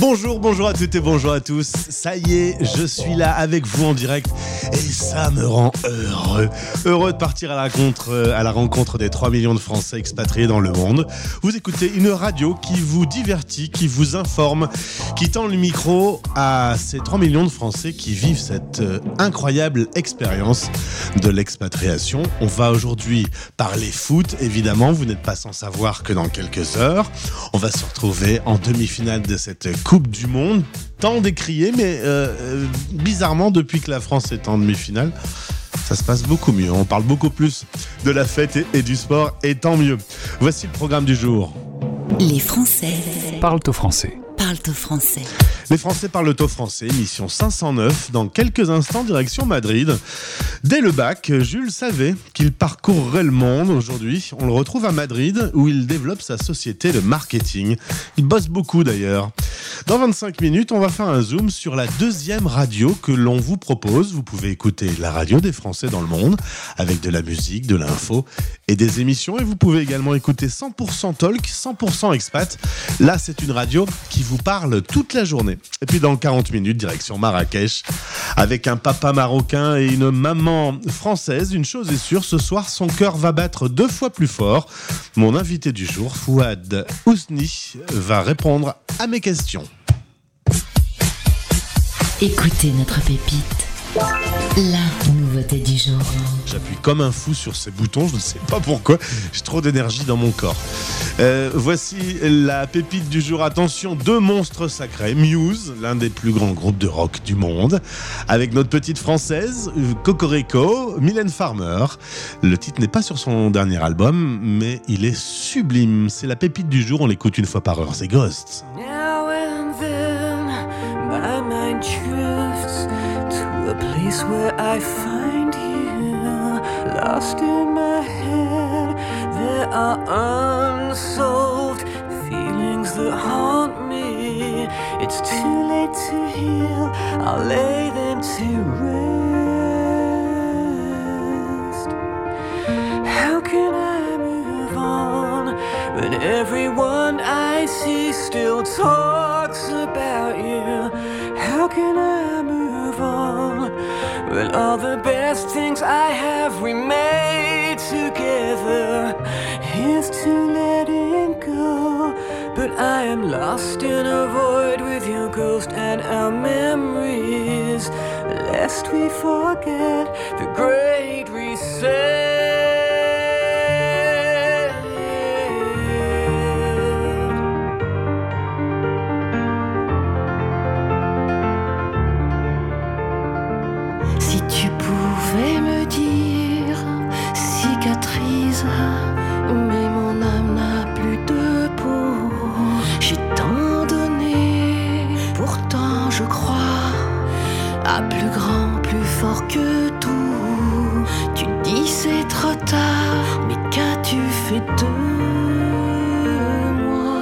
Bonjour, bonjour à toutes et bonjour à tous. Ça y est, je suis là avec vous en direct et ça me rend heureux. Heureux de partir à la rencontre, des 3 millions de Français expatriés dans le monde. Vous écoutez une radio qui vous divertit, qui vous informe, qui tend le micro à ces 3 millions de Français qui vivent cette euh, incroyable expérience de l'expatriation. On va aujourd'hui parler foot, évidemment. Vous n'êtes pas sans savoir que dans quelques heures, on va se retrouver en demi-finale de cette Coupe du Monde, tant décriée, mais euh, euh, bizarrement, depuis que la France est en demi-finale, ça se passe beaucoup mieux. On parle beaucoup plus de la fête et, et du sport, et tant mieux. Voici le programme du jour. Les Français Parlent au français. parlent au français. Les Français parlent au français, émission 509, dans quelques instants direction Madrid. Dès le bac, Jules savait qu'il parcourrait le monde aujourd'hui. On le retrouve à Madrid où il développe sa société de marketing. Il bosse beaucoup d'ailleurs. Dans 25 minutes, on va faire un zoom sur la deuxième radio que l'on vous propose. Vous pouvez écouter la radio des Français dans le monde avec de la musique, de l'info et des émissions. Et vous pouvez également écouter 100% talk, 100% expat. Là, c'est une radio qui vous parle toute la journée. Et puis dans 40 minutes, direction Marrakech, avec un papa marocain et une maman française. Une chose est sûre, ce soir, son cœur va battre deux fois plus fort. Mon invité du jour, Fouad Ousni, va répondre à mes questions. Écoutez notre pépite. La nouveauté du jour. J'appuie comme un fou sur ces boutons, je ne sais pas pourquoi, j'ai trop d'énergie dans mon corps. Euh, voici la pépite du jour. Attention, deux monstres sacrés. Muse, l'un des plus grands groupes de rock du monde, avec notre petite française, Cocorico, Mylène Farmer. Le titre n'est pas sur son dernier album, mais il est sublime. C'est la pépite du jour, on l'écoute une fois par heure. C'est Ghost. Now and then, my mind drifts to a place where I find you lost in my head. There are unsolved feelings that haunt me. It's too late to heal. I'll lay them to rest. How can I move on when everyone I see still talks about you? How can I move on when all the best things I have we made together? Here's to letting go, but I am lost in a void with your ghost and our memories. Lest we forget the great reset. De moi?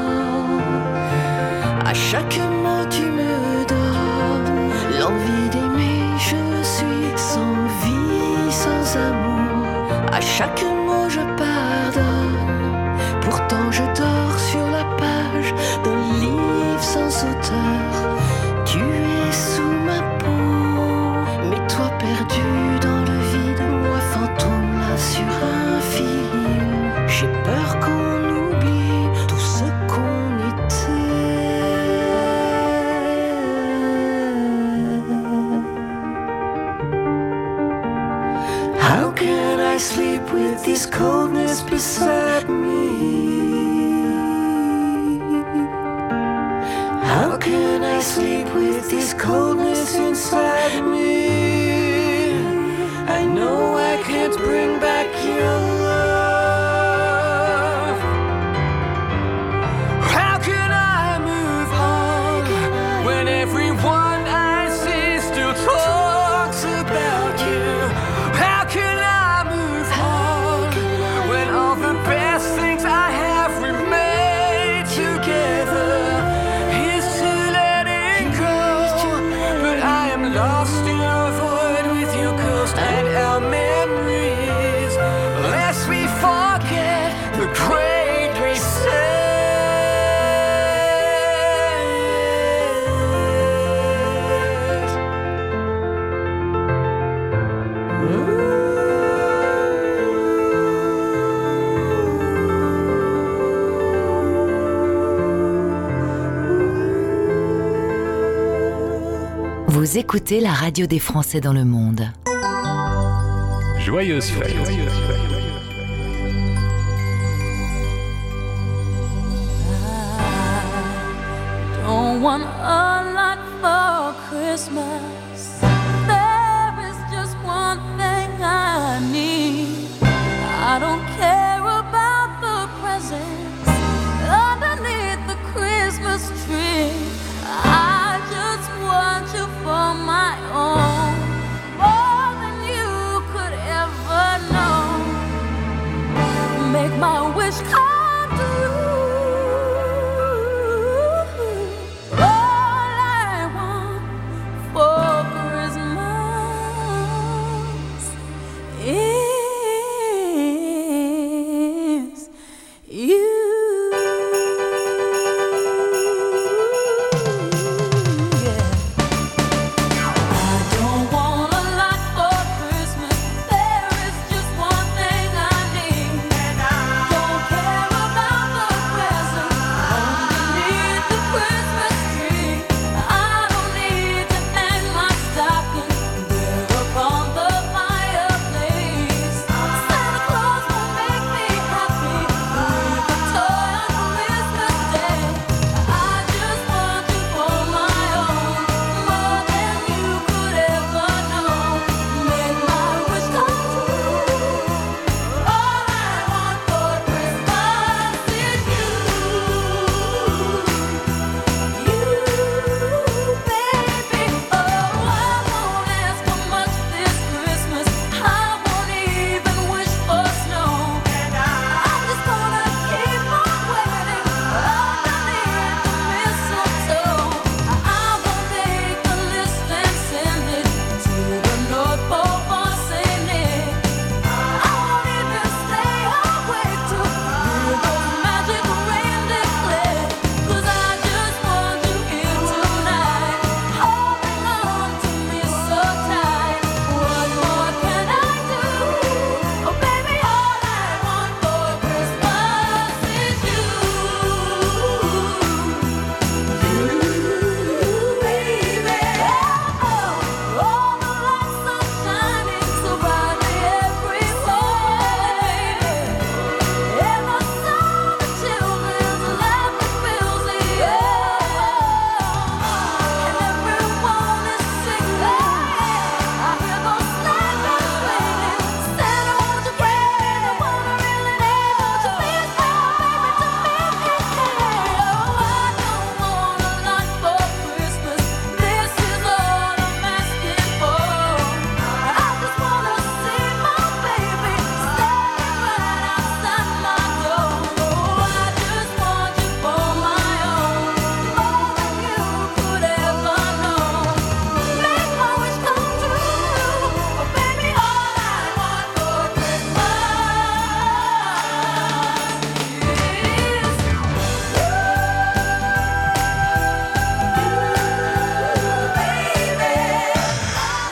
À chaque mot tu me donnes l'envie d'aimer. Je suis sans vie, sans amour. À chaque beside me? How can I sleep with this coldness inside me? Écoutez la radio des Français dans le monde. Joyeuse fête.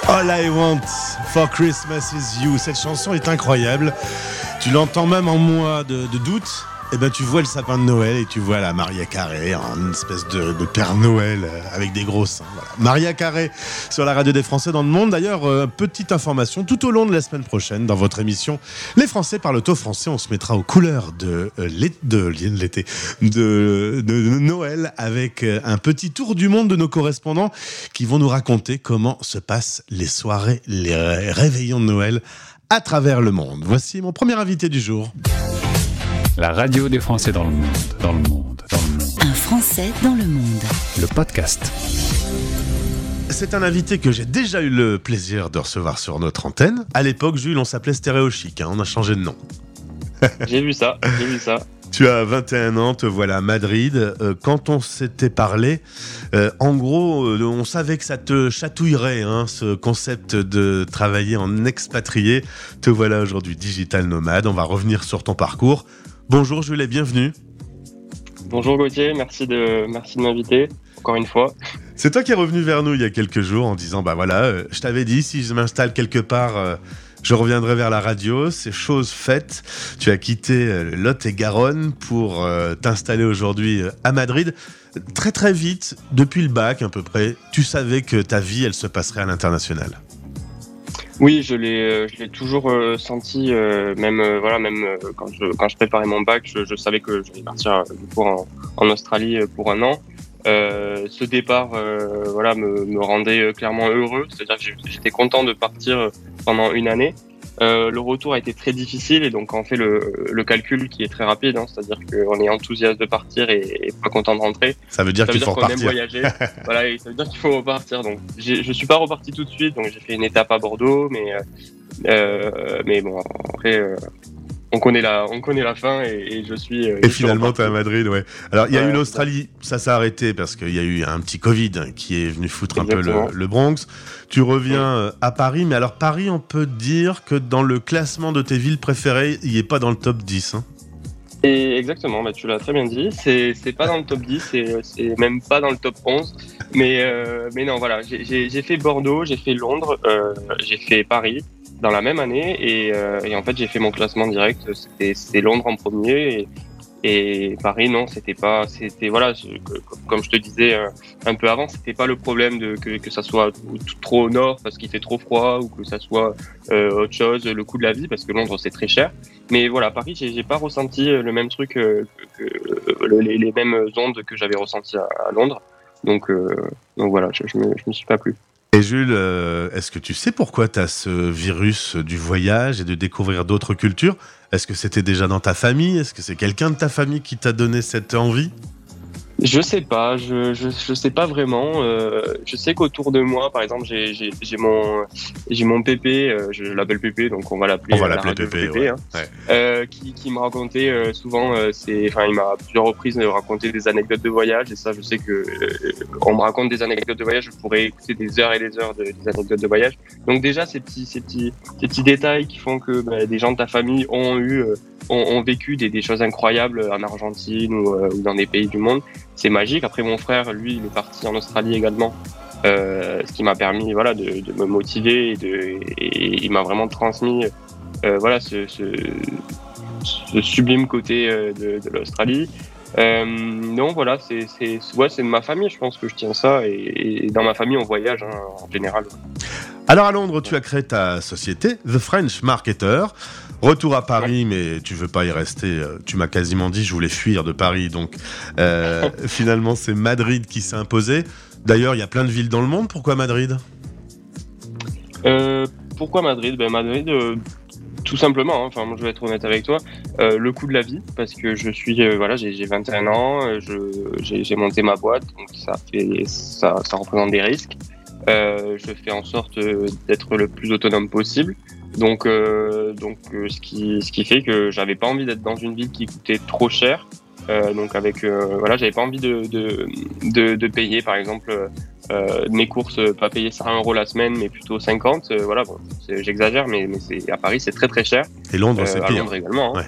All I want for Christmas is you. Cette chanson est incroyable. Tu l'entends même en mois de, de doute. Et ben tu vois le sapin de Noël et tu vois la Maria Carré, une espèce de, Père Noël euh, avec des gros seins. Voilà. Maria Carré sur la radio des Français dans le monde. D'ailleurs, euh, petite information, tout au long de la semaine prochaine, dans votre émission Les Français parlent au français, on se mettra aux couleurs de euh, l'été, de, Noël, avec un petit tour du monde de nos correspondants qui vont nous raconter comment se passent les soirées, les ré- réveillons de Noël à travers le monde. Voici mon premier invité du jour. La radio des Français dans le monde, dans le monde, dans le monde. Un Français dans le monde. Le podcast. C'est un invité que j'ai déjà eu le plaisir de recevoir sur notre antenne. À l'époque, Jules, on s'appelait Stéréo Chic, hein, on a changé de nom. J'ai vu ça, j'ai vu ça. Tu as 21 ans, te voilà à Madrid. Euh, quand on s'était parlé, euh, en gros, euh, on savait que ça te chatouillerait, hein, ce concept de travailler en expatrié. Te voilà aujourd'hui digital nomade. On va revenir sur ton parcours. Bonjour Jules et bienvenue. Bonjour Gauthier, merci de, merci de m'inviter, encore une fois. C'est toi qui es revenu vers nous il y a quelques jours en disant bah voilà, euh, je t'avais dit si je m'installe quelque part euh, Je reviendrai vers la radio, c'est chose faite. Tu as quitté euh, Lot et Garonne pour t'installer aujourd'hui à Madrid. Très très vite, depuis le bac à peu près, tu savais que ta vie, elle se passerait à l'international. Oui, je l'ai, euh, je l'ai toujours euh, senti, euh, même voilà, même quand je quand je préparais mon bac, je, savais que j'allais partir du en, Australie pour un an. Euh, ce départ, euh, voilà, me, rendait clairement heureux. C'est-à-dire j'étais content de partir pendant une année. Euh, le retour a été très difficile et donc on fait le, le calcul qui est très rapide. hein. C'est-à-dire qu'on est enthousiaste de partir et, et pas content de rentrer. Ça veut dire qu'il faut qu'on aime repartir. voyager. voilà, et ça veut dire qu'il faut repartir. Donc, je suis pas reparti tout de suite. Donc, j'ai fait une étape à Bordeaux, mais euh, euh, mais bon, après, euh, on connaît la, on connaît la fin et, et je suis. euh, Et je finalement, tu es à Madrid, ouais. Alors, il y a eu l'Australie, ça s'est arrêté parce qu'il y a eu un petit Covid qui est venu foutre un peu le, le Bronx. Tu reviens euh, à Paris, mais alors Paris, on peut dire que dans le classement de tes villes préférées, il n'est pas dans le top 10. hein. Et exactement, bah, tu l'as très bien dit. C'est, pas dans le top 10, c'est, c'est même pas dans le top 11. Mais, euh, mais non, voilà, j'ai, fait Bordeaux, j'ai fait Londres, euh, j'ai fait Paris dans la même année. Et, euh, et en fait, j'ai fait mon classement direct. C'était, Londres en premier. Et, Paris, non, c'était pas. C'était, voilà, comme je te disais euh, un peu avant, c'était pas le problème de, que, que ça soit trop au nord parce qu'il fait trop froid ou que ça soit euh, autre chose, le coût de la vie, parce que Londres, c'est très cher. Mais voilà, Paris, j'ai pas ressenti euh, le même truc, euh, que, que- le- les, les mêmes ondes que j'avais ressenties à, à Londres. Donc, euh, donc voilà, je, je, me, je me suis pas plu. Et Jules, euh, est-ce que tu sais pourquoi tu as ce virus du voyage et de découvrir d'autres cultures? Est-ce que c'était déjà dans ta famille? Est-ce que c'est quelqu'un de ta famille qui t'a donné cette envie? Je sais pas, je, je, je sais pas vraiment. euh, je sais qu'autour de moi, par exemple, j'ai j'ai- j'ai mon, j'ai mon pépé, euh, je l'appelle pépé, donc on va l'appeler On va euh, la l'appeler radio Pépé, Pépé, ouais. hein. Ouais. euh, qui, qui me racontait euh, souvent, euh, c'est, enfin, il m'a à plusieurs reprises raconté des anecdotes de voyage, et ça, je sais que euh, on me raconte des anecdotes de voyage, je pourrais écouter des heures et des heures de, des anecdotes de voyage. Donc déjà, ces petits, ces petits, ces petits détails qui font que bah, des gens de ta famille ont eu, ont, ont vécu des, des choses incroyables en Argentine ou, euh, ou dans des pays du monde, c'est magique. Après, mon frère, lui, il est parti en Australie également. Euh, ce qui m'a permis voilà de, me motiver et, il m'a vraiment transmis euh, voilà ce, sublime côté euh, de, l'Australie. Euh, non, voilà, c'est ouais, de ma famille, je pense que je tiens ça. Et, et dans ma famille, on voyage hein, en général. Alors à Londres, tu as créé ta société, The French Marketer. Retour à Paris, mais tu veux pas y rester. euh, Tu m'as quasiment dit je voulais fuir de Paris, donc euh, finalement c'est Madrid qui s'est imposé. D'ailleurs, il y a plein de villes dans le monde. Pourquoi Madrid? Euh, pourquoi Madrid? Ben Madrid, euh, tout simplement. hein. Enfin, moi, je vais être honnête avec toi. Le coût de la vie, parce que je suis, voilà, j'ai j'ai 21 ans, j'ai j'ai monté ma boîte, donc ça fait, ça, ça représente des risques. Euh, je fais en sorte euh, d'être le plus autonome possible. Donc, euh, donc, euh, ce qui, ce qui fait que j'avais pas envie d'être dans une ville qui coûtait trop cher. Euh, donc avec, euh, voilà, j'avais pas envie de, de, de, de payer, par exemple, euh, mes courses, pas payer 100 euros la semaine, mais plutôt 50. euh, voilà, bon, j'exagère, mais, mais c'est à Paris, c'est très très cher. Et Londres, c'est pire. Londres également. hein. Ouais,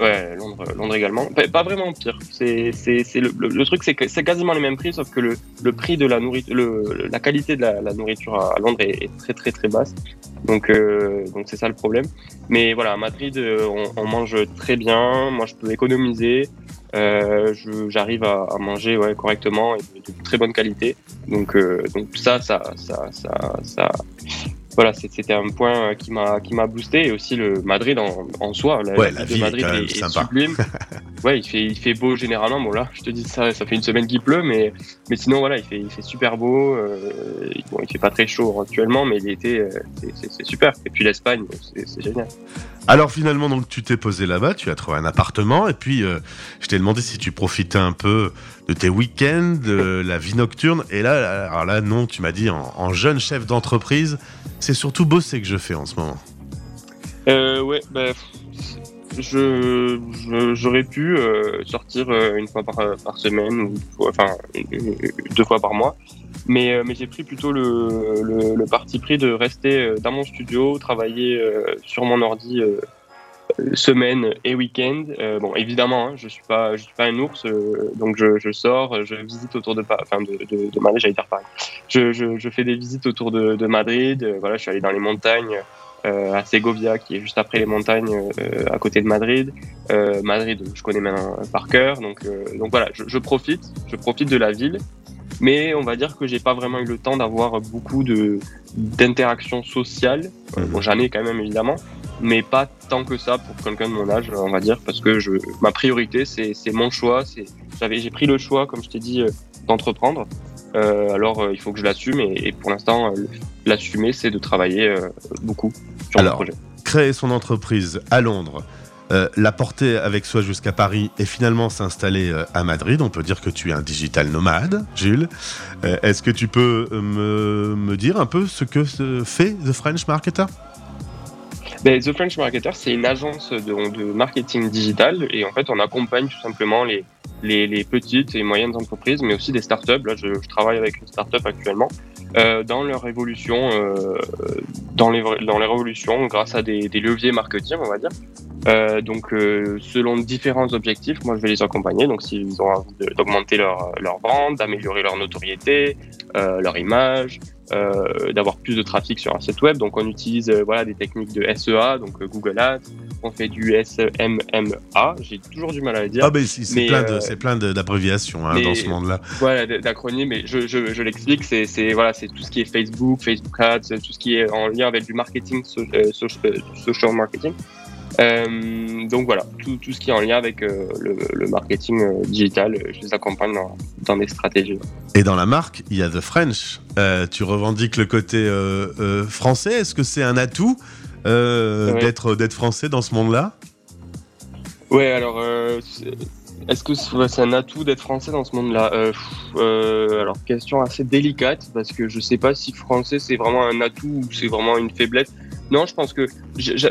Londres, Londres également. Pas, vraiment pire. C'est, c'est, c'est le, truc, c'est que c'est quasiment les mêmes prix, sauf que le, le prix de la nourriture, le, la qualité de la, nourriture à Londres est, très très très basse. Donc, euh, donc c'est ça le problème. Mais voilà, à Madrid, euh, on, mange très bien. Moi, je peux économiser. Euh, je, j'arrive à, manger ouais, correctement et de, très bonne qualité. Donc, donc ça, ça, ça, ça, ça, voilà, c'était un point euh, qui m'a qui m'a boosté et aussi le Madrid en, en soi. La, Ouais, ville la de ville est Madrid est, sublime. ouais, il fait il fait beau généralement. Bon là, je te dis ça, ça fait une semaine qu'il pleut, mais mais sinon voilà, il fait il fait super beau. Euh, bon, il fait pas très chaud actuellement, mais l'été euh, c'est- super. Et puis l'Espagne, c'est c'est génial. Alors finalement, donc tu t'es posé là-bas, tu as trouvé un appartement, et puis euh, je t'ai demandé si tu profitais un peu de tes week-ends, de la vie nocturne. Et là, là, non, tu m'as dit en, jeune chef d'entreprise, c'est surtout bosser que je fais en ce moment. Euh, ouais, bah, je j'aurais pu euh, sortir euh, une fois par, par semaine ou enfin euh, deux fois par mois, mais euh, j'ai pris plutôt le, parti pris de rester euh, dans mon studio, travailler euh, sur mon ordi. Euh, semaine et week-end. Euh, bon, évidemment, hein, je suis suis pas un ours, euh, donc je, sors, je visite autour de, enfin de, Madrid, j'allais dire Paris. Je, je, fais des visites autour de, Madrid. euh, voilà, je suis allé dans les montagnes à Segovia, qui est juste après les montagnes, à côté de Madrid. Madrid, je connais maintenant par cœur. Donc, donc voilà, je profite, je profite de la ville. Mais on va dire que j'ai pas vraiment eu le temps d'avoir beaucoup de d'interactions sociales. Euh, Bon, j'en ai quand même évidemment, mais pas tant que ça pour quelqu'un de mon âge, on va dire, parce que je, ma priorité, c'est c'est mon choix. C'est j'avais j'ai pris le choix, comme je t'ai dit, euh, d'entreprendre. Euh, alors euh, il faut que je l'assume et, et pour l'instant, l'assumer, c'est de travailler beaucoup sur Alors, mon projet. Créer son entreprise à Londres, euh, la porter avec soi jusqu'à Paris et finalement s'installer euh, à Madrid. On peut dire que tu es un digital nomade, Jules. Euh, Est-ce que tu peux me, me dire un peu ce que fait The French Marketer? Ben, The French Marketer, c'est une agence de, marketing digital et en fait, on accompagne tout simplement les, les, les petites et moyennes entreprises, mais aussi des startups. Là, je, je travaille avec une startup actuellement euh, dans leur évolution, euh, dans, les, dans leur évolution grâce à des, des leviers marketing, on va dire. Euh, donc, euh, selon différents objectifs, moi, je vais les accompagner. Donc, s'ils ont envie d'augmenter leur, leur vente, d'améliorer leur notoriété, euh, leur image, d'avoir plus de trafic sur un site web. Donc, on utilise euh, voilà des techniques de SEA, donc euh, Google Ads. On fait du SMMA. J'ai toujours du mal à le dire. Ah ben c'est Mais, plein de- euh, c'est plein d'abréviations hein, dans ce monde-là. Voilà, d'acronymes, mais je, je, je l'explique, c'est, c'est, voilà, c'est tout ce qui est Facebook, Facebook Ads, tout ce qui est en lien avec du marketing, so- euh, so- euh, social marketing. Euh, donc voilà, tout, tout ce qui est en lien avec euh, le, le marketing euh, digital, je les accompagne dans, dans des stratégies. Et dans la marque, il y a The French. Tu revendiques le côté français. Est-ce que c'est un atout Ouais. d'être d'être français dans ce monde-là? Ouais, alors, est-ce que c'est un atout d'être français dans ce monde-là? Euh, euh, Alors, question assez délicate, parce que je sais pas si français c'est vraiment un atout ou c'est vraiment une faiblesse. Non, je pense que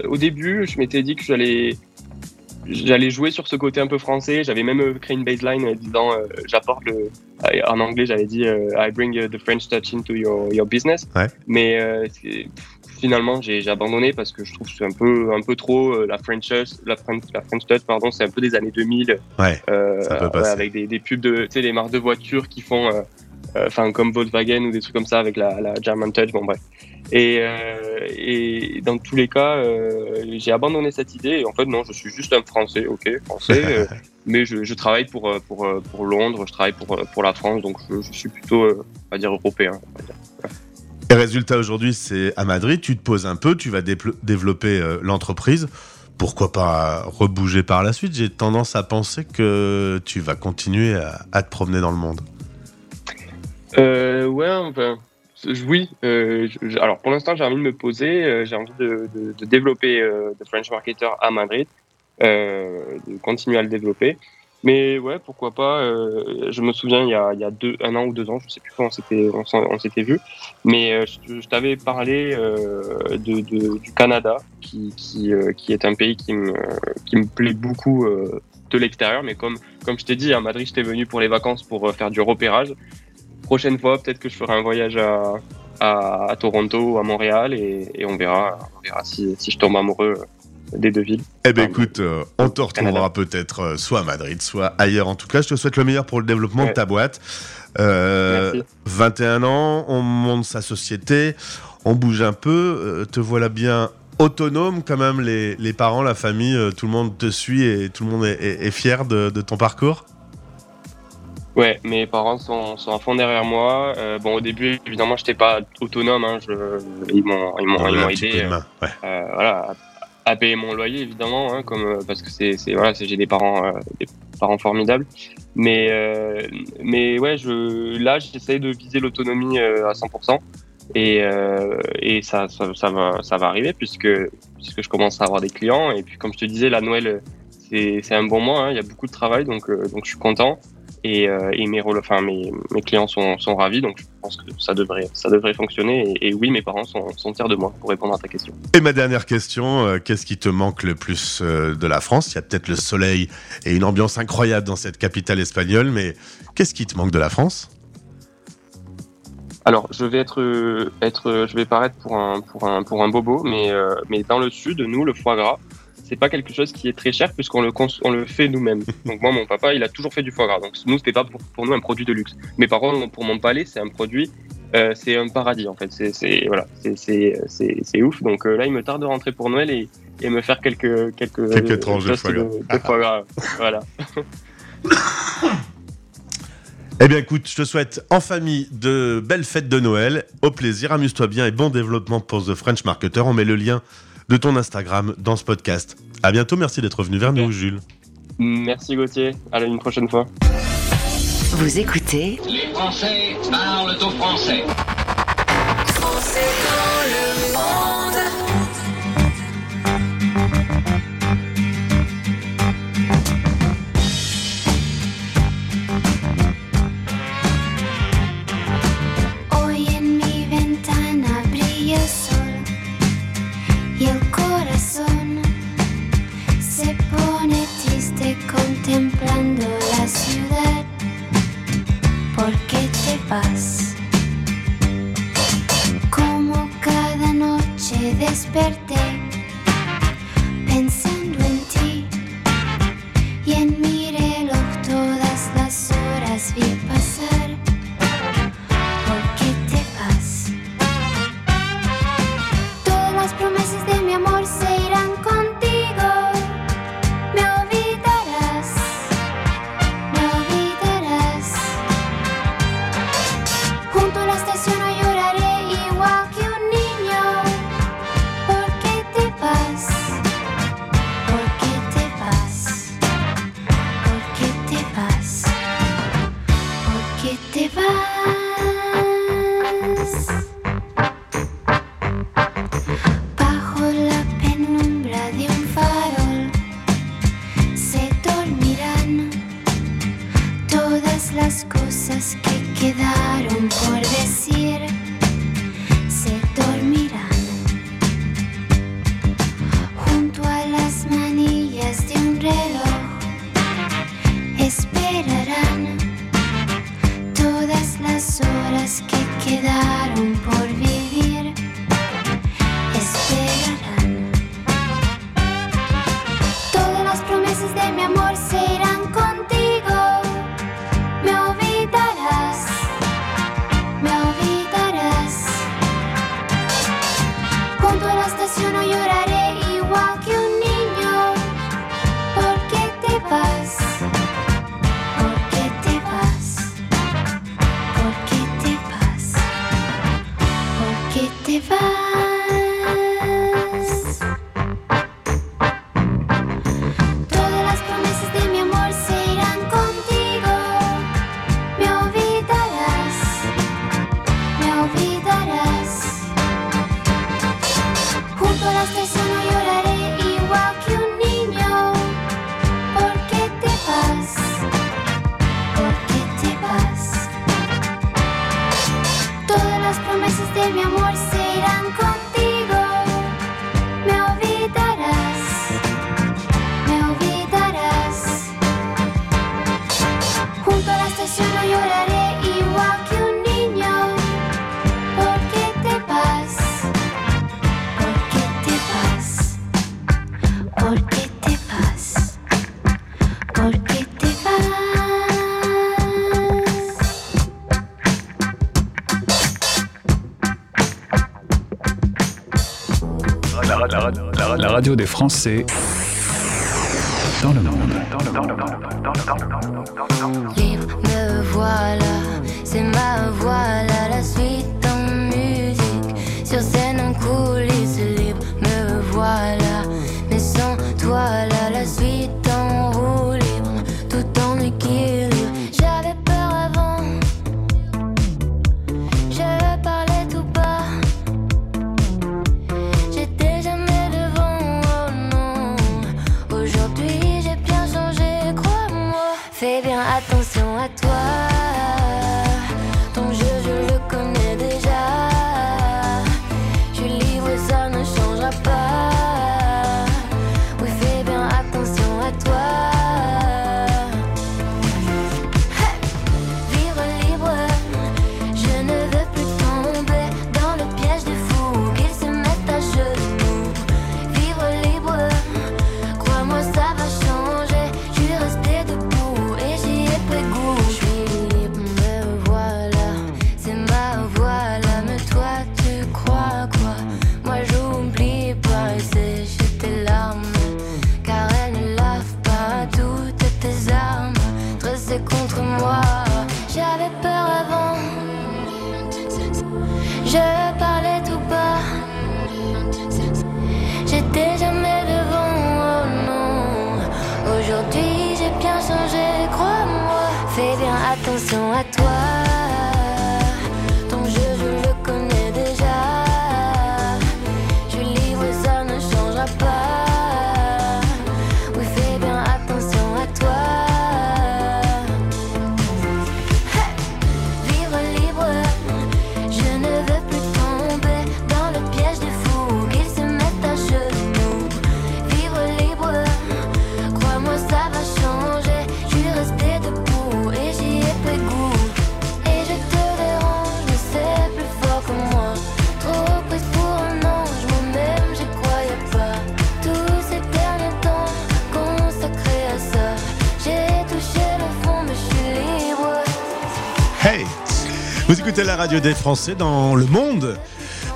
au début, je m'étais dit que j'allais j'allais jouer sur ce côté un peu français. J'avais même euh, créé une baseline euh, disant euh, j'apporte le en anglais j'avais dit euh, I bring uh, the French touch into your, your business. Ouais. Mais euh, finalement j'ai abandonné parce que je trouve que c'est un peu un peu trop la French touch, la French la French touch pardon c'est un peu des années 2000 Ouais. euh, Ça peut passer. avec des, des pubs de tu sais les marques de voitures qui font enfin comme Volkswagen ou des trucs comme ça avec la, la German Touch bon bref et, euh, et dans tous les cas euh, j'ai abandonné cette idée et en fait non je suis juste un français ok français euh, mais je, je travaille pour euh, pour euh, pour Londres je travaille pour euh, pour la France donc je, je suis plutôt euh, on va dire européen on va dire. Et résultat aujourd'hui, c'est à Madrid. Tu te poses un peu, tu vas développer euh, l'entreprise. Pourquoi pas rebouger par la suite? J'ai tendance à penser que tu vas continuer à, à te promener dans le monde. Euh, ouais, enfin, oui. euh, je- alors, pour l'instant, j'ai envie de me poser. euh, j'ai envie de, de, de développer euh, The French Marketer à Madrid, euh, de continuer à le développer. Mais ouais, pourquoi pas. euh, je me souviens, il y a, il y a deux, un an ou deux ans, je sais plus quand on s'était, on, on s'était vu. Mais euh, je, t'avais parlé euh, de, de- du Canada, qui, qui, euh, qui est un pays qui me, qui me plaît beaucoup de l'extérieur. Mais comme, comme je t'ai dit, à Madrid, j'étais venu pour les vacances pour faire du repérage prochaine fois, peut-être que je ferai un voyage à, à, à Toronto ou à Montréal et, et on verra, on verra si, si je tombe amoureux des deux villes. Eh Ah, écoute, euh, on te retrouvera peut-être euh, soit à Madrid, soit ailleurs. En tout cas, je te souhaite le meilleur pour le développement de ta boîte. Euh, Merci. 21 ans, on monte sa société, on bouge un peu. euh, te voilà bien autonome quand même, les, les parents, la famille, euh, tout le monde te suit et tout le monde est, est- est fier de, de ton parcours. Ouais, mes parents sont, sont à fond derrière moi. Euh, bon, au début, évidemment, je n'étais pas autonome. Hein, je, ils m'ont ils m'ont- aidé. main. Ouais. euh, voilà, à, à payer mon loyer évidemment, hein, comme euh, parce que c'est c'est- voilà, c'est- j'ai des parents euh, des parents formidables. Mais euh, mais ouais, je là j'essaie de viser l'autonomie euh, à 100% et euh, et ça, ça ça va ça va arriver puisque puisque je commence à avoir des clients et puis comme je te disais la Noël euh, c'est c'est un bon mois, hein, il y a beaucoup de travail donc euh, donc je suis content. Et, euh, et mes, rôles- enfin, mes, mes clients sont, sont ravis, donc je pense que ça devrait, ça devrait fonctionner. Et, et oui, mes parents sont, sont fiers de moi pour répondre à ta question. Et ma dernière question, euh, qu'est-ce qui te manque le plus euh, de la France? Il y a peut-être le soleil et une ambiance incroyable dans cette capitale espagnole, mais qu'est-ce qui te manque de la France? Alors, je vais être, être, je vais paraître pour un, pour un, pour un bobo, mais, euh, mais dans le sud, nous, le foie gras, c'est pas quelque chose qui est très cher puisqu'on le, on le fait nous-mêmes. Donc moi, mon papa, il a toujours fait du foie gras. Donc nous, c'était pas pour, pour nous un produit de luxe. Mes parents, pour mon palais, c'est un produit euh, c'est un paradis en fait. C'est voilà, c'est ouf. Donc euh, là, il me tarde de rentrer pour Noël et, et me faire quelques quelques Quelques tranches de foie gras. de foie gras. voilà. Eh bien, écoute, je te souhaite en famille de belles fêtes de Noël. Au plaisir, amuse-toi bien et bon développement pour The French Marketer. On met le lien de ton Instagram dans ce podcast. À bientôt, merci d'être venu vers nous, Jules. Merci Gauthier. À la une prochaine fois. Vous écoutez Les Français parlent au français. Français temblando. Radio des Français dans le monde. Me voilà, c'est ma voilà, toi. Écoutez la radio des Français dans le monde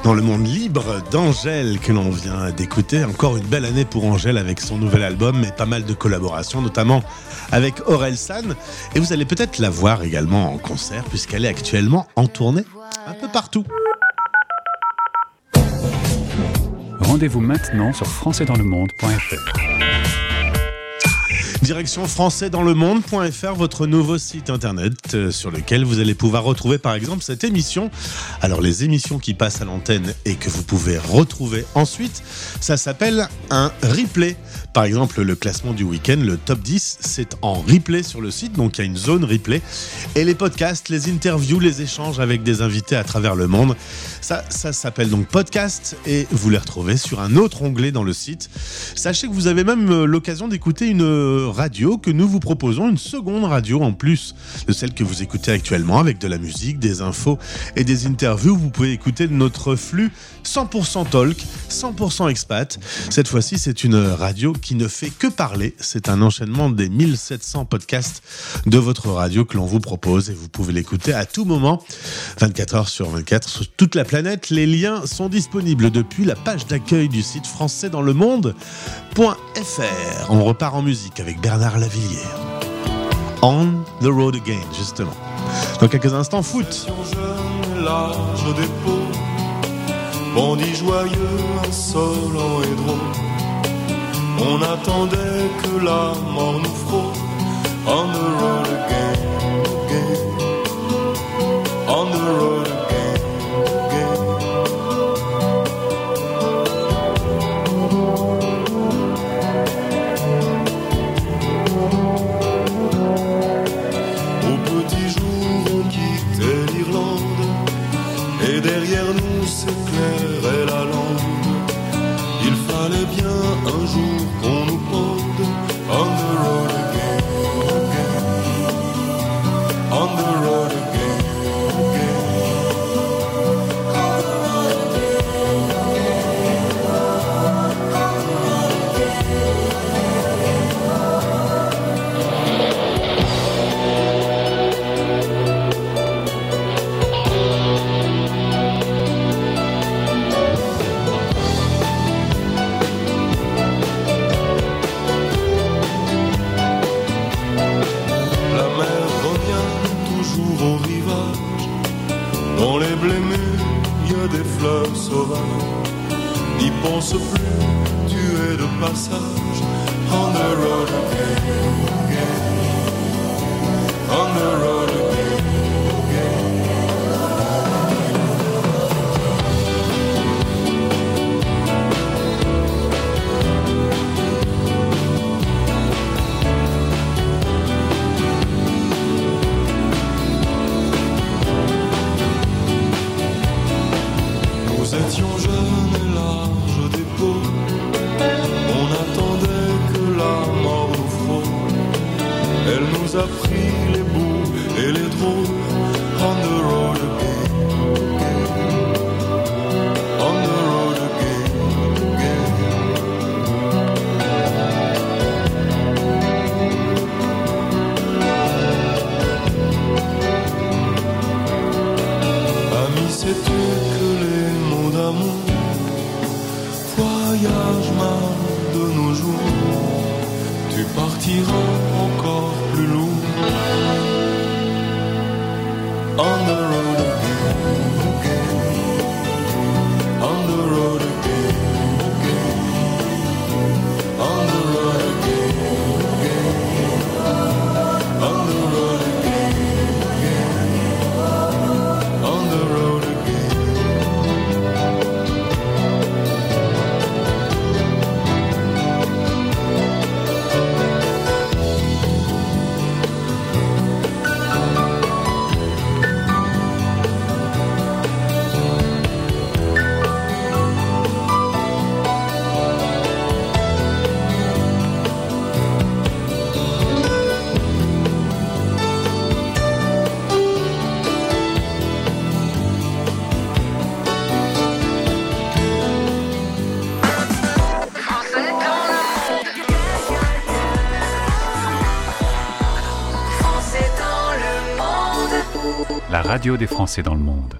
dans le monde libre d'Angèle que l'on vient d'écouter. Encore une belle année pour Angèle avec son nouvel album et pas mal de collaborations, notamment avec Aurel San. Et vous allez peut-être la voir également en concert puisqu'elle est actuellement en tournée un peu partout. Rendez-vous maintenant sur françaisdanslemonde.fr. Direction françaisdanslemonde.fr, votre nouveau site internet euh, sur lequel vous allez pouvoir retrouver par exemple cette émission. Alors les émissions qui passent à l'antenne et que vous pouvez retrouver ensuite, ça s'appelle un replay. Par exemple, le classement du week-end, le top 10, c'est en replay sur le site, donc il y a une zone replay. Et les podcasts, les interviews, les échanges avec des invités à travers le monde, ça, ça s'appelle donc podcast et vous les retrouvez sur un autre onglet dans le site. Sachez que vous avez même euh, l'occasion d'écouter une euh, radio que nous vous proposons, une seconde radio en plus de celle que vous écoutez actuellement avec de la musique, des infos et des interviews. Vous pouvez écouter notre flux 100% talk, 100% expat. Cette fois-ci, c'est une radio qui ne fait que parler. C'est un enchaînement des 1700 podcasts de votre radio que l'on vous propose et vous pouvez l'écouter à tout moment, 24 heures sur 24 sur toute la planète. Les liens sont disponibles depuis la page d'accueil du site français dans le monde.fr. On repart en musique avec Bernard Lavillière. On the road again, justement. Dans quelques instants, foot. peaux, bandit joyeux, insolent et drôle. On attendait que la mort nous frôle. On the road again. Voyagent mal de nos jours. Tu partiras des Français dans le monde.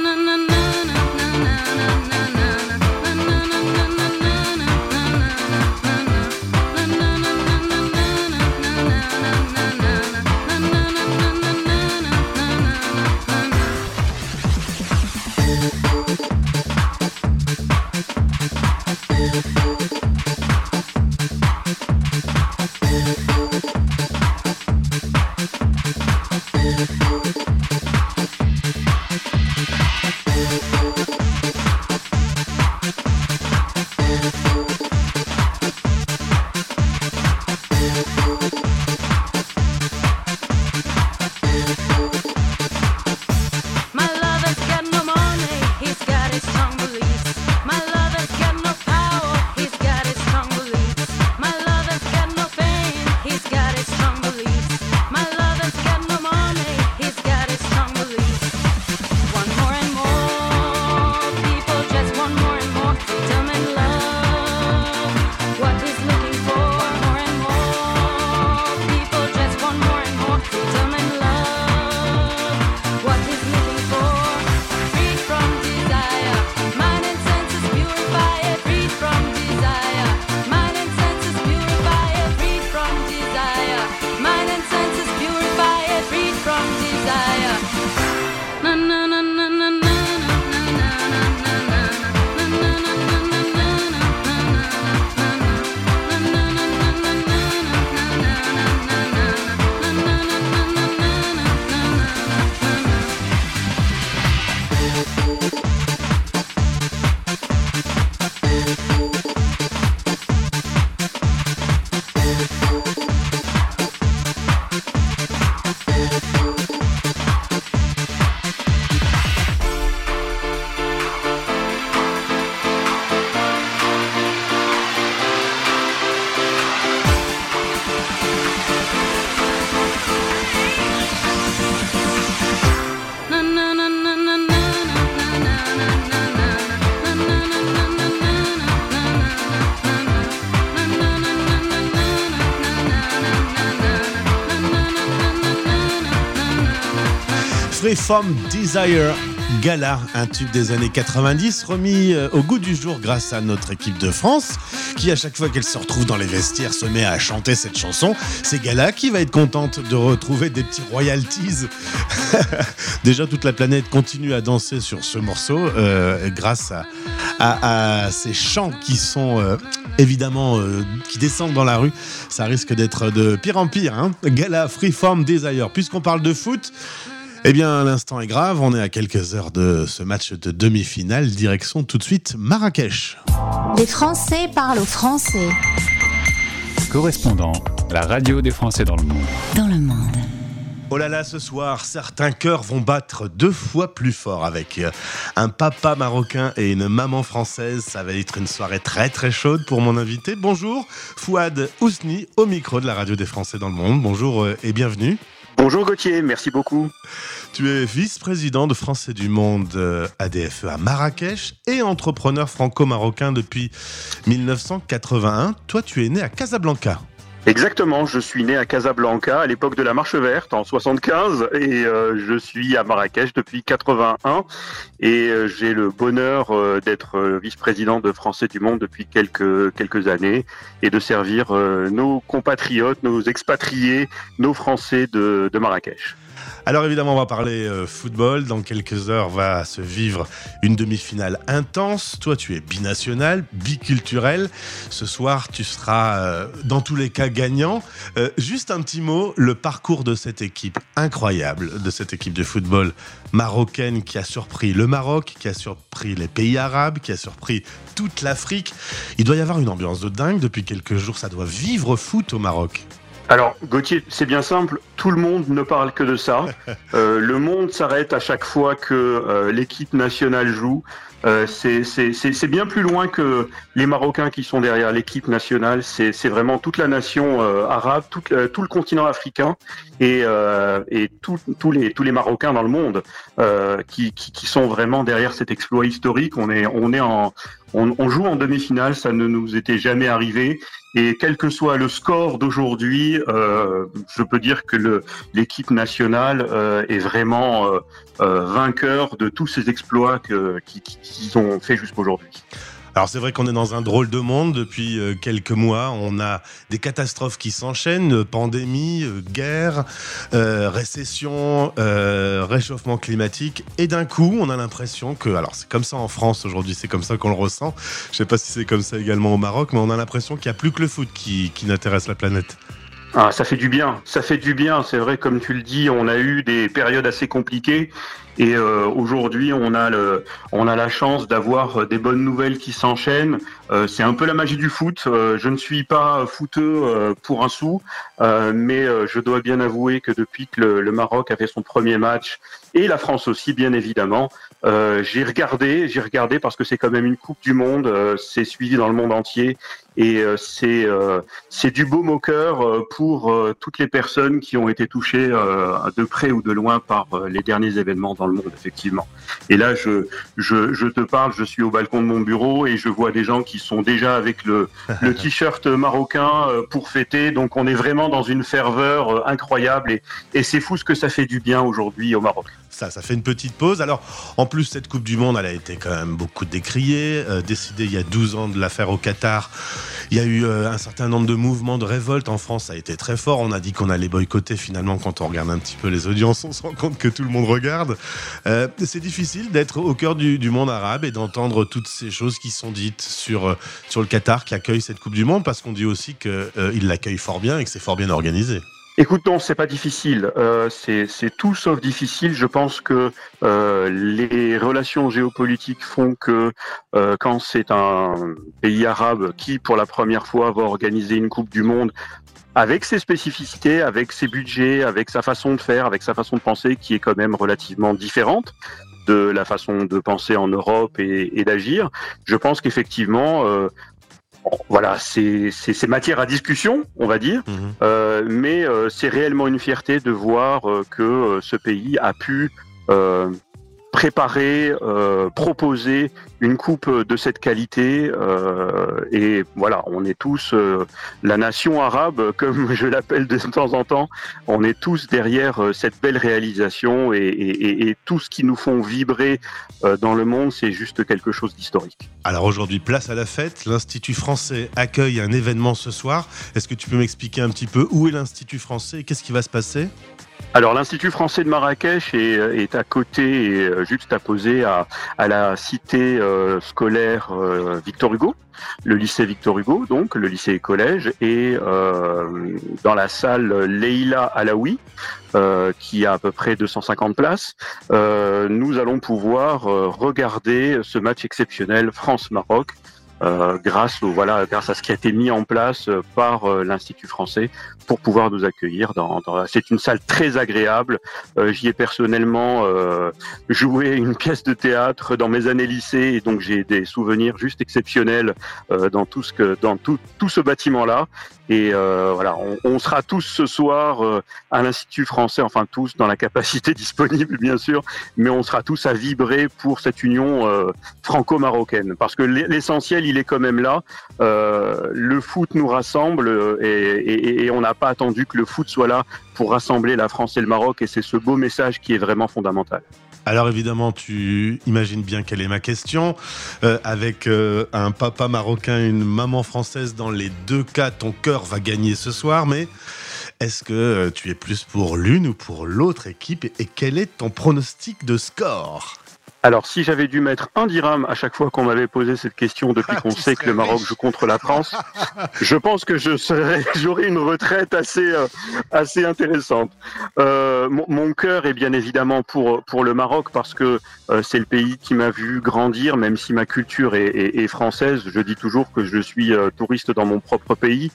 Freeform Desire Gala, un tube des années 90, remis euh, au goût du jour grâce à notre équipe de France, qui à chaque fois qu'elle se retrouve dans les vestiaires se met à chanter cette chanson. C'est Gala qui va être contente de retrouver des petits royalties. Déjà, toute la planète continue à danser sur ce morceau euh, grâce à, ces chants qui sont euh, évidemment qui descendent dans la rue. Ça risque d'être de pire en pire. hein. Gala Freeform Desire. Puisqu'on parle de foot, eh bien, l'instant est grave. On est à quelques heures de ce match de demi-finale. Direction tout de suite Marrakech. Les Français parlent aux Français. Correspondant, la radio des Français dans le monde. Dans le monde. Oh là là, ce soir, certains cœurs vont battre deux fois plus fort avec euh, un papa marocain et une maman française. Ça va être une soirée très très chaude pour mon invité. Bonjour, Fouad Ousni, au micro de la radio des Français dans le monde. Bonjour euh, et bienvenue. Bonjour Gauthier, merci beaucoup. Tu es vice-président de Français du Monde euh, ADFE à Marrakech et entrepreneur franco-marocain depuis 1981. Toi, tu es né à Casablanca. Exactement, je suis né à Casablanca à l'époque de la Marche Verte en 75 et euh, je suis à Marrakech depuis 81 et euh, j'ai le bonheur euh, d'être vice-président de Français du Monde depuis quelques quelques années et de servir nos compatriotes, nos expatriés, nos Français de, de Marrakech. Alors évidemment, on va parler euh, football. Dans quelques heures va se vivre une demi-finale intense. Toi, tu es binational, biculturel. Ce soir, tu seras euh, dans tous les cas gagnant. Euh, juste un petit mot, le parcours de cette équipe incroyable, de cette équipe de football marocaine qui a surpris le Maroc, qui a surpris les pays arabes, qui a surpris toute l'Afrique. Il doit y avoir une ambiance de dingue depuis quelques jours. Ça doit vivre foot au Maroc. Alors Gauthier, c'est bien simple, tout le monde ne parle que de ça. Euh, le monde s'arrête à chaque fois que euh, l'équipe nationale joue. Euh, c'est- bien plus loin que les Marocains qui sont derrière l'équipe nationale. C'est vraiment toute la nation euh, arabe, tout, le- tout le continent africain et, euh, et tout- tous les, tous les Marocains dans le monde euh, qui, qui, qui sont vraiment derrière cet exploit historique. On est, on est en, on, on joue en demi-finale, ça ne nous était jamais arrivé. Et quel que soit le score d'aujourd'hui, euh, je peux dire que l'équipe nationale euh, est vraiment euh, vainqueur de tous ces exploits qu'ils ont fait jusqu'aujourd'hui. Alors c'est vrai qu'on est dans un drôle de monde depuis euh, quelques mois. On a des catastrophes qui s'enchaînent, euh, pandémie, euh, guerre, récession, réchauffement climatique. Et d'un coup, on a l'impression que, alors c'est comme ça en France aujourd'hui, c'est comme ça qu'on le ressent. Je sais pas si c'est comme ça également au Maroc, mais on a l'impression qu'il n'y a plus que le foot qui, qui n'intéresse la planète. Ah, ça fait du bien, ça fait du bien. C'est vrai, comme tu le dis, on a eu des périodes assez compliquées et euh, aujourd'hui, on a on a la chance d'avoir des bonnes nouvelles qui s'enchaînent. Euh, c'est un peu la magie du foot. Euh, je ne suis pas footeux euh, pour un sou, euh, mais euh, je dois bien avouer que depuis que le, le Maroc a fait son premier match et la France aussi, bien évidemment, euh, j'ai regardé, j'ai regardé parce que c'est quand même une Coupe du Monde. euh, c'est suivi dans le monde entier et euh, c'est euh, c'est du beau moqueur euh, pour toutes les personnes qui ont été touchées de près ou de loin par les derniers événements dans le monde, effectivement. Et là, je, je, je te parle, je suis au balcon de mon bureau et je vois des gens qui sont déjà avec le, le t-shirt marocain pour fêter. Donc, on est vraiment dans une ferveur incroyable et, et c'est fou ce que ça fait du bien aujourd'hui au Maroc. Ça, ça fait une petite pause. Alors, en plus, cette Coupe du Monde, elle a été quand même beaucoup décriée, euh, décidée il y a 12 ans de la faire au Qatar. Il y a eu euh, un certain nombre de mouvements de révolte en France, ça a été très fort. On a dit qu'on allait boycotter. Finalement, quand on regarde un petit peu les audiences, on se rend compte que tout le monde regarde. Euh, c'est difficile d'être au cœur du, monde arabe et d'entendre toutes ces choses qui sont dites sur, euh, sur le Qatar qui accueille cette Coupe du Monde, parce qu'on dit aussi qu'il l'accueille fort bien et que c'est fort bien organisé. Écoute, non, c'est pas difficile. Euh, c'est tout sauf difficile. Je pense que euh, les relations géopolitiques font que euh, quand c'est un pays arabe qui, pour la première fois, va organiser une Coupe du Monde avec ses spécificités, avec ses budgets, avec sa façon de faire, avec sa façon de penser, qui est quand même relativement différente de la façon de penser en Europe et, et d'agir. Je pense qu'effectivement, euh, voilà, c'est matière à discussion, on va dire. Euh, mais euh, c'est réellement une fierté de voir euh, que ce pays a pu euh, préparer, euh, proposer une coupe de cette qualité. euh, et voilà, on est tous euh, la nation arabe, comme je l'appelle de temps en temps. On est tous derrière cette belle réalisation et, et- tout ce qui nous font vibrer dans le monde, c'est juste quelque chose d'historique. Alors aujourd'hui, place à la fête. L'Institut français accueille un événement ce soir. Est-ce que tu peux m'expliquer un petit peu où est l'Institut français et qu'est-ce qui va se passer? Alors l'Institut français de Marrakech est, est à côté et euh, juxtaposé à, à la cité euh, scolaire euh, Victor Hugo, le lycée Victor Hugo, donc le lycée et collège, et euh, dans la salle Leila Alaoui, euh, qui a à peu près 250 places, euh, nous allons pouvoir euh, regarder ce match exceptionnel France-Maroc. Euh, grâce au voilà grâce à ce qui a été mis en place euh, par euh, l'Institut français pour pouvoir nous accueillir dans, dans- c'est une salle très agréable. Euh, j'y ai personnellement joué une pièce de théâtre dans mes années lycée et donc j'ai des souvenirs juste exceptionnels dans tout ce que dans tout, tout ce bâtiment là et voilà on, on sera tous ce soir à l'Institut français enfin tous dans la capacité disponible bien sûr mais on sera tous à vibrer pour cette union franco-marocaine. Parce que l'essentiel il est quand même là. Euh, le foot nous rassemble euh, et, on n'a pas attendu que le foot soit là pour rassembler la France et le Maroc et c'est ce beau message qui est vraiment fondamental. Alors évidemment, tu imagines bien quelle est ma question. Euh, avec un papa marocain et une maman française, dans les deux cas, ton cœur va gagner ce soir. Mais est-ce que tu es plus pour l'une ou pour l'autre équipe Et quel est ton pronostic de score? Alors, si j'avais dû mettre un dirham à chaque fois qu'on m'avait posé cette question depuis qu'on sait que le Maroc joue contre la France, je pense que je serais, j'aurais une retraite assez, euh, assez intéressante. Euh, mon, mon cœur est bien évidemment pour, pour le Maroc parce que euh, c'est le pays qui m'a vu grandir, même si ma culture est, est- est française. Je dis toujours que je suis touriste dans mon propre pays.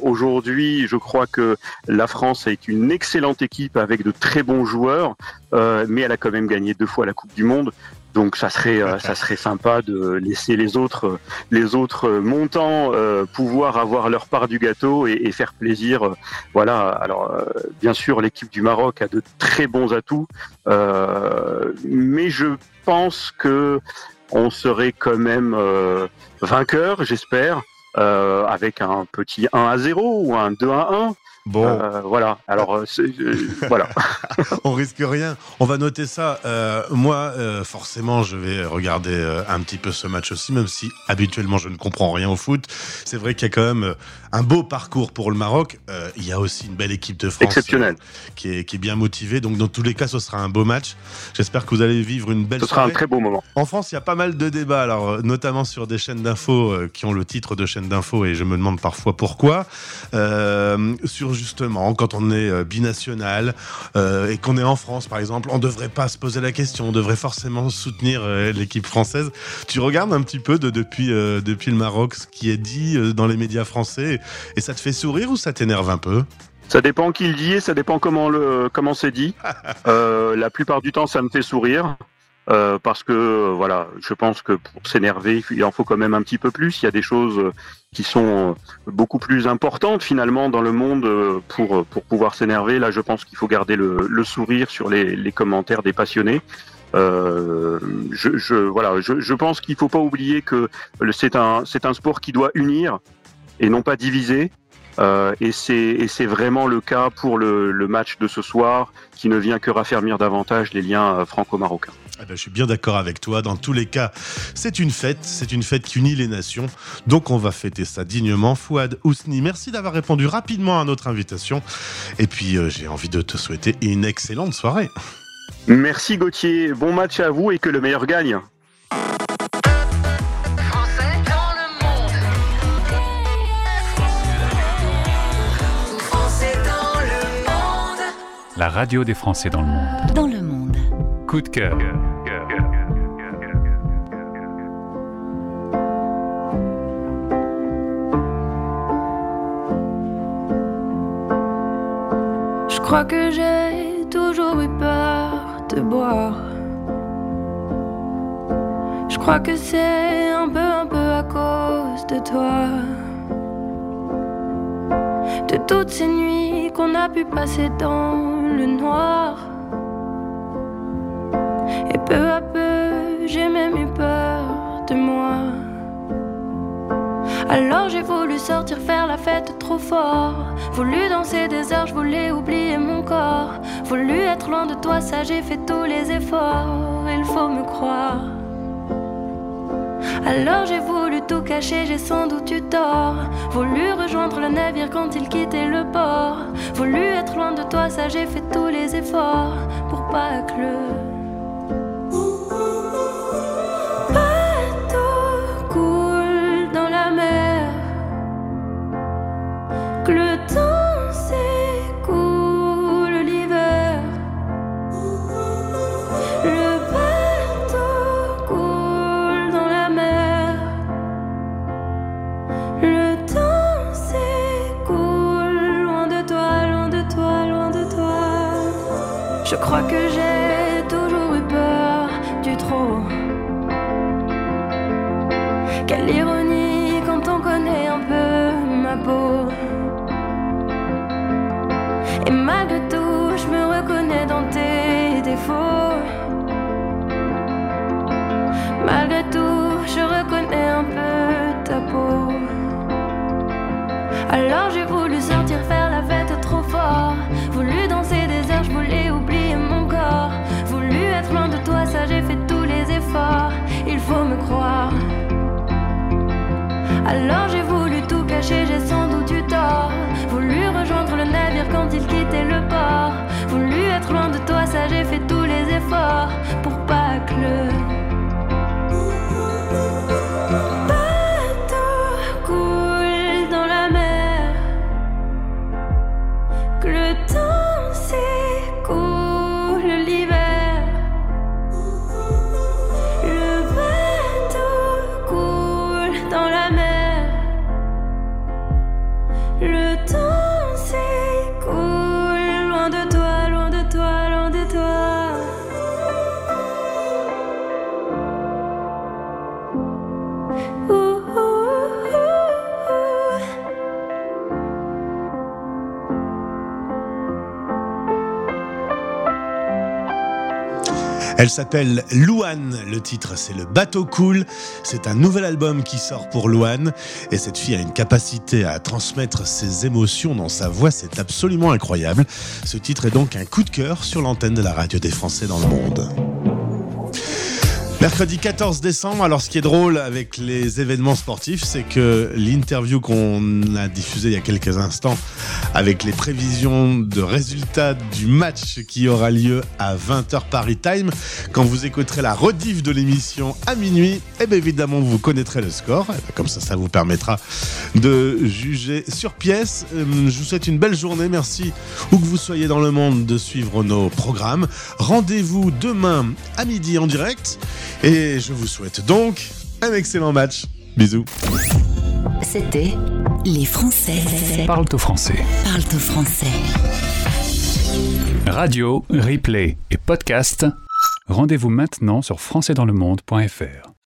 Aujourd'hui, je crois que la France est une excellente équipe avec de très bons joueurs, mais elle a quand même gagné deux fois la Coupe du Monde. Donc ça serait euh, ça serait sympa de laisser les autres les autres montants euh, pouvoir avoir leur part du gâteau et, et faire plaisir. euh, Voilà. Alors euh, bien sûr l'équipe du Maroc a de très bons atouts, euh, mais je pense que on serait quand même vainqueur, j'espère, avec un petit 1 à 0 ou un 2 à 1. Bon. Euh, voilà. Alors euh, euh, voilà. On risque rien. On va noter ça. Euh, moi, forcément, je vais regarder un petit peu ce match aussi, même si habituellement je ne comprends rien au foot. C'est vrai qu'il y a quand même un beau parcours pour le Maroc. Euh, il y a aussi une belle équipe de France Exceptionnelle. euh, qui, est, qui est bien motivée. Donc, dans tous les cas, ce sera un beau match. J'espère que vous allez vivre une belle Ce sera un très beau moment. En France, il y a pas mal de débats, alors euh, notamment sur des chaînes d'infos euh, qui ont le titre de chaîne d'infos, et je me demande parfois pourquoi. Sur justement, quand on est binational et qu'on est en France, par exemple, on devrait pas se poser la question, on devrait forcément soutenir l'équipe française. Tu regardes un petit peu de, depuis, depuis le Maroc ce qui est dit dans les médias français, et ça te fait sourire ou ça t'énerve un peu Ça dépend qui le dit et ça dépend comment le comment c'est dit. Euh, la plupart du temps, ça me fait sourire. euh, parce que euh, voilà, je pense que pour s'énerver, il en faut quand même un petit peu plus. Il y a des choses euh, qui sont beaucoup plus importantes finalement dans le monde pour pour pouvoir s'énerver. Là, je pense qu'il faut garder le, le sourire sur les, les commentaires des passionnés. Je, je voilà, je, je pense qu'il faut pas oublier que c'est un c'est un sport qui doit unir et non pas diviser. Euh, et c'est vraiment le cas pour le, le match de ce soir qui ne vient que raffermir davantage les liens euh, franco-marocains. Eh ben, je suis bien d'accord avec toi. Dans tous les cas, c'est une fête. C'est une fête qui unit les nations. Donc, on va fêter ça dignement. Fouad Ousni, merci d'avoir répondu rapidement à notre invitation. Et puis, euh, j'ai envie de te souhaiter une excellente soirée. Merci Gauthier, bon match à vous et que le meilleur gagne. La radio des Français dans le monde. Dans le monde. Coup de cœur. Je crois que j'ai toujours eu peur de boire. Je crois que c'est un peu, un peu à cause de toi. Toutes ces nuits qu'on a pu passer dans le noir. Et peu à peu, j'ai même eu peur de moi. Alors j'ai voulu sortir faire la fête trop fort. Voulu danser des heures, je voulais oublier mon corps. Voulu être loin de toi, ça j'ai fait tous les efforts. Il faut me croire. Alors j'ai voulu tout cacher, j'ai sans doute eu tort. Voulu rejoindre le navire quand il quittait le port. Voulu être loin de toi, ça j'ai fait tous les efforts pour pas que le Elle s'appelle Louane, le titre c'est Le bateau cool, c'est un nouvel album qui sort pour Louane et cette fille a une capacité à transmettre ses émotions dans sa voix, c'est absolument incroyable. Ce titre est donc un coup de cœur sur l'antenne de la radio des Français dans le monde. Mercredi 14 décembre, alors ce qui est drôle avec les événements sportifs, c'est que l'interview qu'on a diffusée il y a quelques instants avec les prévisions de résultats du match qui aura lieu à 20h Paris Time, quand vous écouterez la rediff de l'émission à minuit, eh bien évidemment vous connaîtrez le score, Eh ben, comme ça ça vous permettra de juger sur pièce. Euh, Je vous souhaite une belle journée, merci où que vous soyez dans le monde de suivre nos programmes. Rendez-vous demain à midi en direct. Et je vous souhaite donc un excellent match. Bisous. C'était Les Français Parle au français. parlent au français. Radio, replay et podcast. Rendez-vous maintenant sur françaisdanslemonde.fr.